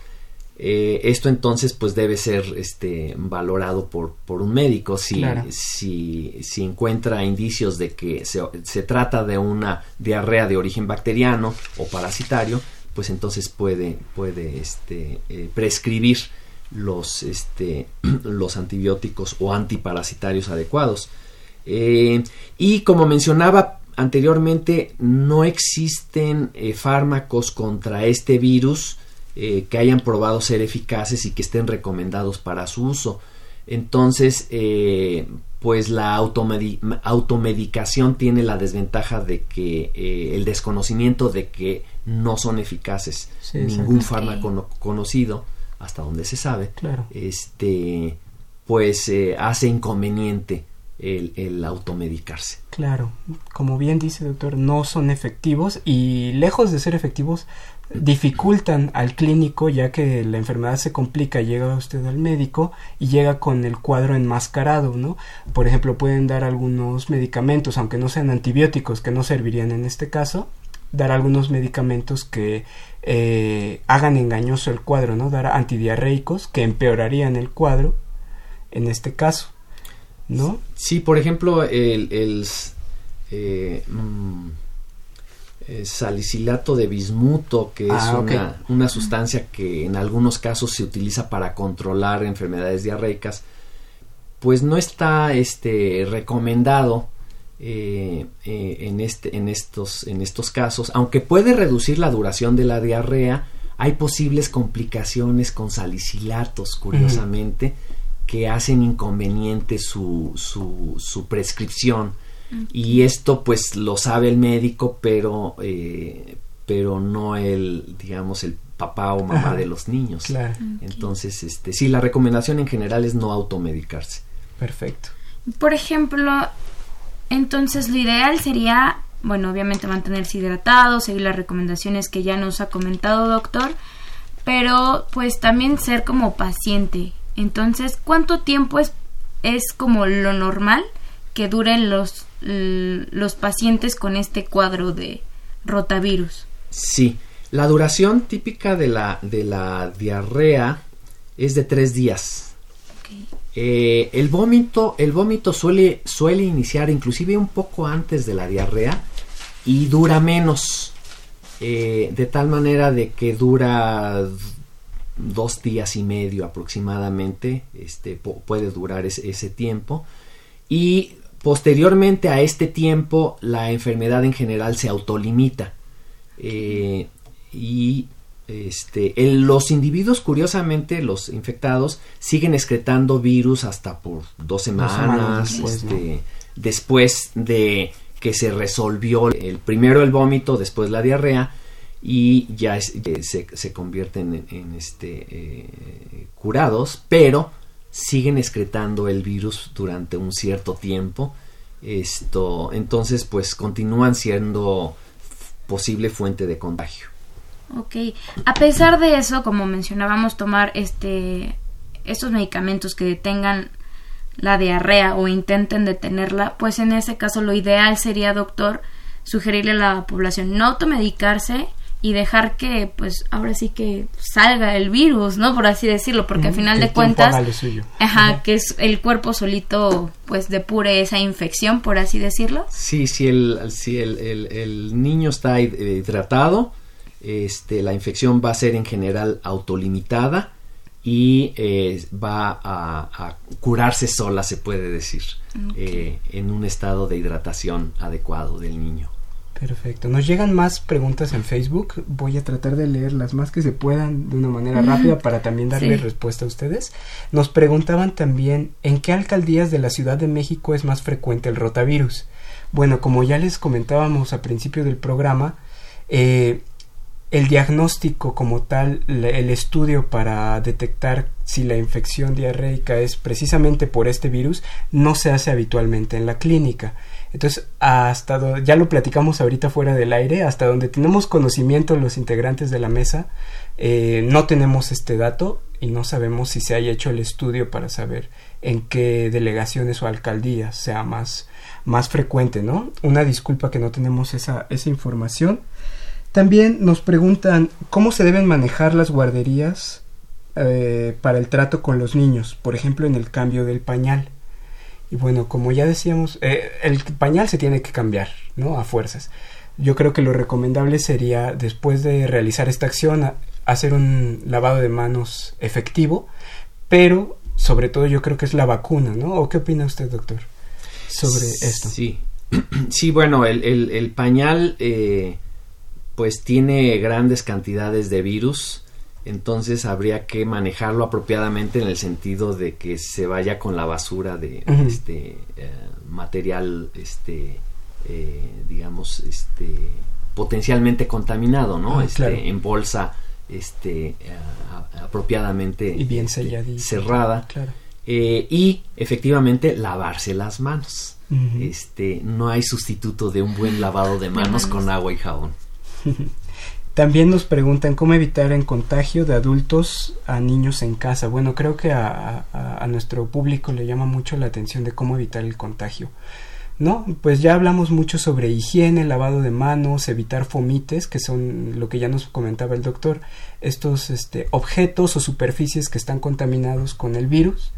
Speaker 3: Eh, esto entonces pues debe ser este valorado por, por un médico si,
Speaker 1: Claro.
Speaker 3: si, si encuentra indicios de que se, se trata de una diarrea de origen bacteriano o parasitario pues entonces puede puede este eh, prescribir los este los antibióticos o antiparasitarios adecuados Eh, y como mencionaba anteriormente no existen eh, fármacos contra este virus eh, que hayan probado ser eficaces y que estén recomendados para su uso. Entonces, eh, pues la automedi- automedicación tiene la desventaja de que eh, el desconocimiento de que no son eficaces
Speaker 1: Sí,
Speaker 3: ningún fármaco no- conocido hasta donde se sabe
Speaker 1: Claro.
Speaker 3: este pues eh, hace inconveniente el, el automedicarse
Speaker 1: Claro, como bien dice doctor, no son efectivos y lejos de ser efectivos dificultan al clínico ya que la enfermedad se complica, llega usted al médico y llega con el cuadro enmascarado, ¿no? Por ejemplo, pueden dar algunos medicamentos, aunque no sean antibióticos, que no servirían en este caso, dar algunos medicamentos que eh, hagan engañoso el cuadro, ¿no? Dar antidiarreicos que empeorarían el cuadro en este caso, ¿no?
Speaker 3: Sí, por ejemplo, el, eh, mm, eh, salicilato de bismuto, que es
Speaker 1: Ah,
Speaker 3: una, una sustancia que en algunos casos se utiliza para controlar enfermedades diarreicas, pues no está este, recomendado eh, eh, en, este, en, estos, en estos casos, aunque puede reducir la duración de la diarrea, hay posibles complicaciones con salicilatos, curiosamente, que hacen inconveniente su, su, su prescripción. Y esto pues lo sabe el médico, pero, eh, pero no el, digamos, el papá o mamá
Speaker 1: Ajá.
Speaker 3: de los niños.
Speaker 1: Claro,
Speaker 3: Entonces, este, sí, la recomendación en general es no automedicarse.
Speaker 1: perfecto.
Speaker 2: Por ejemplo, entonces lo ideal sería, bueno, obviamente mantenerse hidratado, seguir las recomendaciones que ya nos ha comentado doctor, pero pues también ser como paciente. Entonces, ¿cuánto tiempo es, es como lo normal que duren los, los pacientes con este cuadro de rotavirus?
Speaker 3: Sí, la duración típica de la, de la diarrea es de tres días. Eh, el vómito, el vómito suele, suele iniciar inclusive un poco antes de la diarrea y dura menos. eh, de tal manera de que dura dos días y medio aproximadamente. Este pu- puede durar ese, ese tiempo. Y posteriormente a este tiempo, la enfermedad en general se autolimita. Eh, y este, los individuos, curiosamente, los infectados siguen excretando virus hasta por dos semanas, este, después de que se resolvió el primero el vómito, después la diarrea y ya es- eh, se, se convierten en, en, este eh, curados, pero siguen excretando el virus durante un cierto tiempo. Esto, entonces, pues continúan siendo posible fuente de contagio.
Speaker 2: Ok, a pesar de eso, como mencionábamos, tomar este estos medicamentos que detengan la diarrea o intenten detenerla, pues en ese caso lo ideal sería, doctor, sugerirle a la población no automedicarse y dejar que, pues ahora sí que salga el virus, ¿no? Por así decirlo, porque al final
Speaker 1: que
Speaker 2: de cuentas,
Speaker 1: haga lo suyo.
Speaker 2: ajá, que es el cuerpo solito, pues depure esa infección, por así decirlo.
Speaker 3: Sí, si el, si el, el- el niño está eh, hidratado, este, la infección va a ser en general autolimitada y eh, va a, a curarse sola, se puede decir, eh, en un estado de hidratación adecuado del niño.
Speaker 1: Perfecto. Nos llegan más preguntas en Facebook. Voy a tratar de leer las más que se puedan de una manera rápida para también darle respuesta a ustedes. Nos preguntaban también en qué alcaldías de la Ciudad de México es más frecuente el rotavirus. Bueno, como ya les comentábamos al principio del programa, eh, el diagnóstico como tal, el estudio para detectar si la infección diarreica es precisamente por este virus, no se hace habitualmente en la clínica. Entonces, hasta ya lo platicamos ahorita fuera del aire, hasta donde tenemos conocimiento los integrantes de la mesa, eh, no tenemos este dato y no sabemos si se haya hecho el estudio para saber en qué delegaciones o alcaldías sea más, más frecuente, ¿no? Una disculpa que no tenemos esa, esa información. También nos preguntan cómo se deben manejar las guarderías eh, para el trato con los niños, por ejemplo en el cambio del pañal. Y bueno, como ya decíamos, eh, el pañal se tiene que cambiar, ¿no? A fuerzas. Yo creo que lo recomendable sería, después de realizar esta acción, hacer un lavado de manos efectivo, pero sobre todo yo creo que es la vacuna, ¿no? ¿O qué opina usted, doctor, sobre esto?
Speaker 3: Sí, sí bueno, el, el, pañal... Eh pues tiene grandes cantidades de virus, entonces habría que manejarlo apropiadamente en el sentido de que se vaya con la basura de este eh, material este eh, digamos este potencialmente contaminado no ah, este en bolsa este eh, apropiadamente
Speaker 1: y bien
Speaker 3: cerrada. Y efectivamente lavarse las manos. Este no hay sustituto de un buen lavado de manos. con agua y jabón
Speaker 1: También nos preguntan cómo evitar el contagio de adultos a niños en casa. Bueno, creo que a, nuestro público le llama mucho la atención de cómo evitar el contagio. ¿No? Pues ya hablamos mucho sobre higiene, lavado de manos, evitar fomites, que son lo que ya nos comentaba el doctor, estos este, objetos o superficies que están contaminados con el virus.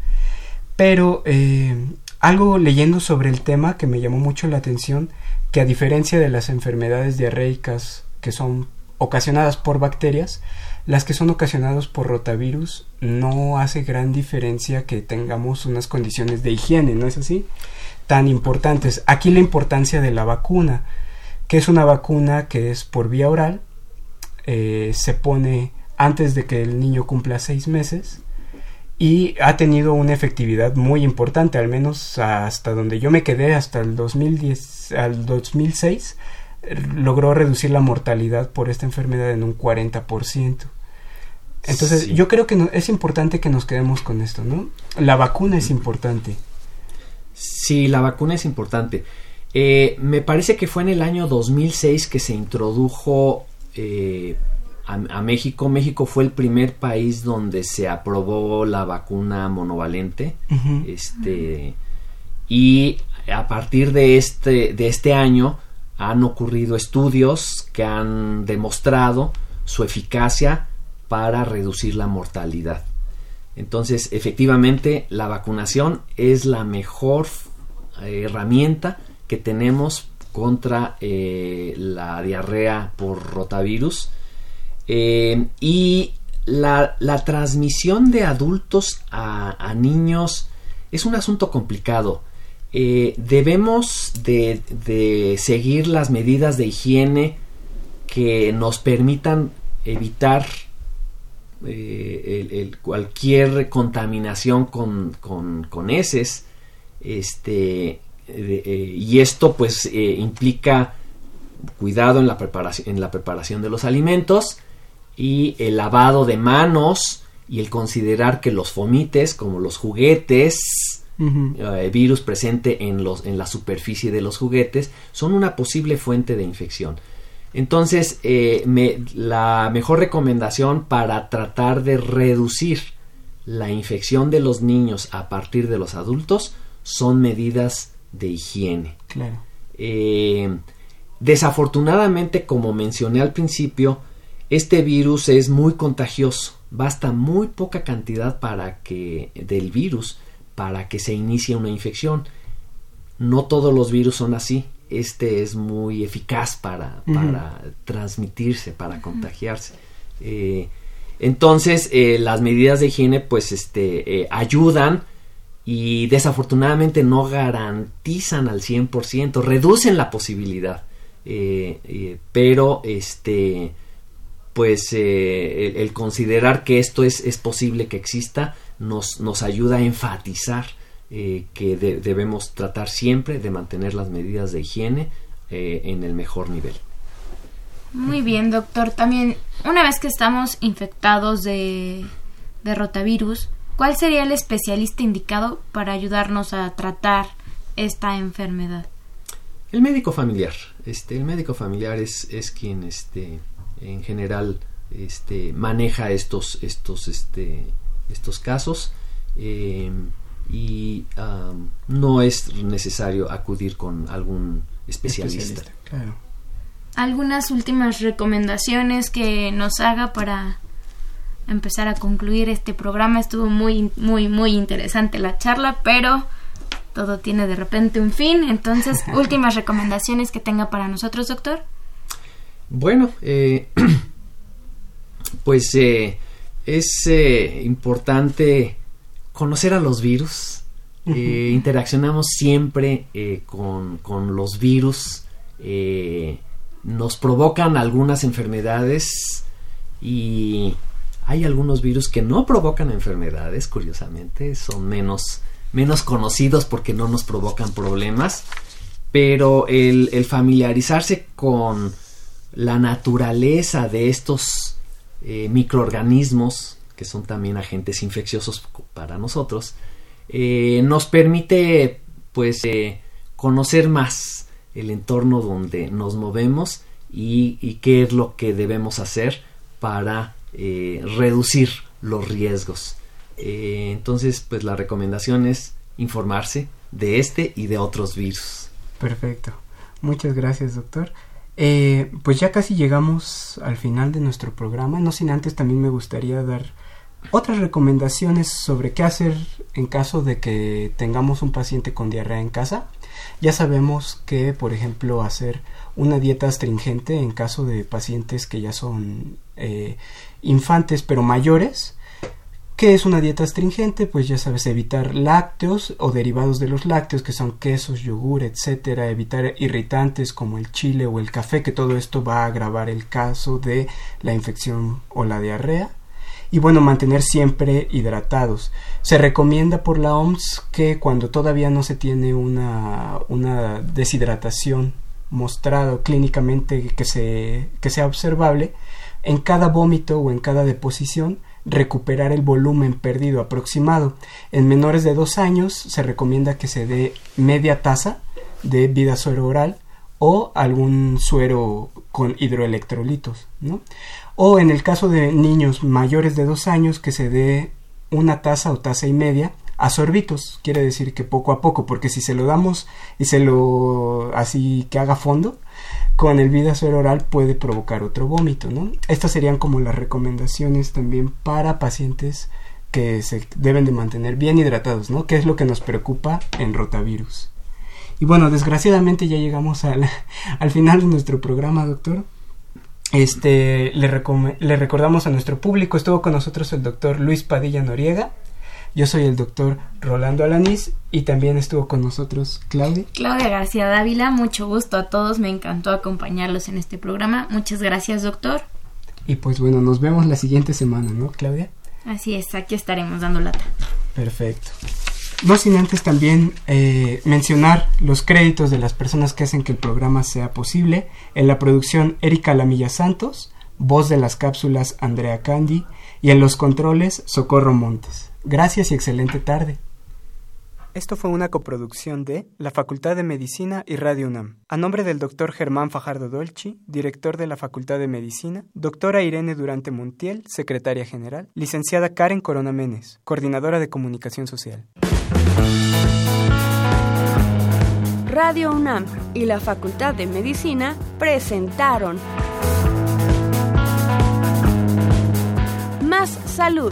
Speaker 1: Pero eh, algo leyendo sobre el tema que me llamó mucho la atención, que a diferencia de las enfermedades diarreicas que son ocasionadas por bacterias, las que son ocasionadas por rotavirus no hace gran diferencia que tengamos unas condiciones de higiene, ¿no es así? Tan importantes. Aquí la importancia de la vacuna, que es una vacuna que es por vía oral, eh, se pone antes de que el niño cumpla seis meses y ha tenido una efectividad muy importante, al menos hasta donde yo me quedé, hasta el 2010, al 2006 logró reducir la mortalidad por esta enfermedad en un 40%. Entonces, yo creo que es importante que nos quedemos con esto, ¿no? La vacuna es importante.
Speaker 3: Sí, la vacuna es importante. Eh, me parece que fue en el año 2006 que se introdujo eh, a, México. México fue el primer país donde se aprobó la vacuna monovalente. Este. Y a partir de este, de este año han ocurrido estudios que han demostrado su eficacia para reducir la mortalidad. Entonces, efectivamente, la vacunación es la mejor eh, herramienta que tenemos contra eh, la diarrea por rotavirus. Eh, y la, transmisión de adultos a niños es un asunto complicado eh, debemos de, seguir las medidas de higiene que nos permitan evitar eh, cualquier contaminación con, con, heces este, eh, y esto pues implica cuidado en la, preparación, en la preparación de los alimentos y el lavado de manos y el considerar que los fomites como los juguetes eh, virus presente en, los, en la superficie de los juguetes son una posible fuente de infección. Entonces, eh, la mejor recomendación para tratar de reducir la infección de los niños a partir de los adultos son medidas de higiene. Eh, desafortunadamente, como mencioné al principio, este virus es muy contagioso. Basta muy poca cantidad para que del virus para que se inicie una infección. No todos los virus son así. Este es muy eficaz para, transmitirse, para contagiarse. Eh, entonces, eh, las medidas de higiene, pues, este, eh, ayudan y desafortunadamente no garantizan al 100%, reducen la posibilidad. pero este pues el, considerar que esto es, es posible que exista nos, nos ayuda a enfatizar que debemos tratar siempre de mantener las medidas de higiene en el mejor nivel.
Speaker 2: Muy bien, doctor. También, una vez que estamos infectados de, de rotavirus, ¿cuál sería el especialista indicado para ayudarnos a tratar esta enfermedad?
Speaker 3: El médico familiar. Este, el médico familiar es, es quien este, en general este, maneja estos, estos, este, estos casos em, y no es necesario acudir con algún especialista. especialista claro
Speaker 2: algunas últimas recomendaciones que nos haga para empezar a concluir este programa. Estuvo muy, muy, muy interesante la charla, pero todo tiene de repente un fin. Entonces, últimas recomendaciones que tenga para nosotros, doctor.
Speaker 3: Bueno, eh, pues eh, es eh, importante conocer a los virus. interaccionamos siempre con, con, los virus. Nos provocan algunas enfermedades y hay algunos virus que no provocan enfermedades, curiosamente, son menos, menos conocidos porque no nos provocan problemas, pero el, familiarizarse con la naturaleza de estos eh, microorganismos, que son también agentes infecciosos para nosotros, eh, nos permite pues eh, conocer más el entorno donde nos movemos y, qué es lo que debemos hacer para reducir los riesgos. Entonces, pues la recomendación es informarse de este y de otros virus.
Speaker 1: Perfecto. Muchas gracias, doctor. Eh, pues ya casi llegamos al final de nuestro programa. No sin antes también me gustaría dar otras recomendaciones sobre qué hacer en caso de que tengamos un paciente con diarrea en casa. Ya sabemos que, por ejemplo, hacer una dieta astringente en caso de pacientes que ya son eh, infantes pero mayores. ¿Qué es una dieta astringente? Pues ya sabes, evitar lácteos o derivados de los lácteos, que son quesos, yogur, etcétera, evitar irritantes como el chile o el café, que todo esto va a agravar el caso de la infección o la diarrea y bueno, mantener siempre hidratados. Se recomienda por la OMS que cuando todavía no se tiene una, una deshidratación mostrado clínicamente que, se, que sea observable, en cada vómito o en cada deposición recuperar el volumen perdido aproximado. En menores de dos años se recomienda que se dé media taza de vida suero oral o algún suero con hidroelectrolitos, o en el caso de niños mayores de dos años que se dé una taza o taza y media a sorbitos, quiere decir que poco a poco, porque si se lo damos y se lo así que haga fondo, con el vida suero oral puede provocar otro vómito, ¿no? Estas serían como las recomendaciones también para pacientes que se deben de mantener bien hidratados, ¿no? Que es lo que nos preocupa en rotavirus. Y bueno, desgraciadamente ya llegamos al, al final de nuestro programa, doctor. Este, le, le, recordamos a nuestro público, estuvo con nosotros el doctor Luis Padilla Noriega, yo soy el doctor Rolando Alanís y también estuvo con nosotros Claudia.
Speaker 2: Claudia García Dávila, mucho gusto a todos, me encantó acompañarlos en este programa, muchas gracias doctor.
Speaker 1: Y pues bueno, nos vemos la siguiente semana, ¿no, Claudia?
Speaker 2: Así es, aquí estaremos dando lata.
Speaker 1: Perfecto. No sin antes también eh, mencionar los créditos de las personas que hacen que el programa sea posible. En la producción Erika Lamilla Santos, voz de las cápsulas Andrea Candy y en los controles Socorro Montes. Gracias y excelente tarde. Esto fue una coproducción de la Facultad de Medicina y Radio UNAM. A nombre del doctor Germán Fajardo Dolci, director de la Facultad de Medicina, doctora Irene Durante Montiel, secretaria general, licenciada Karen Corona Menes, coordinadora de comunicación social.
Speaker 5: Radio UNAM y la Facultad de Medicina presentaron Más Salud.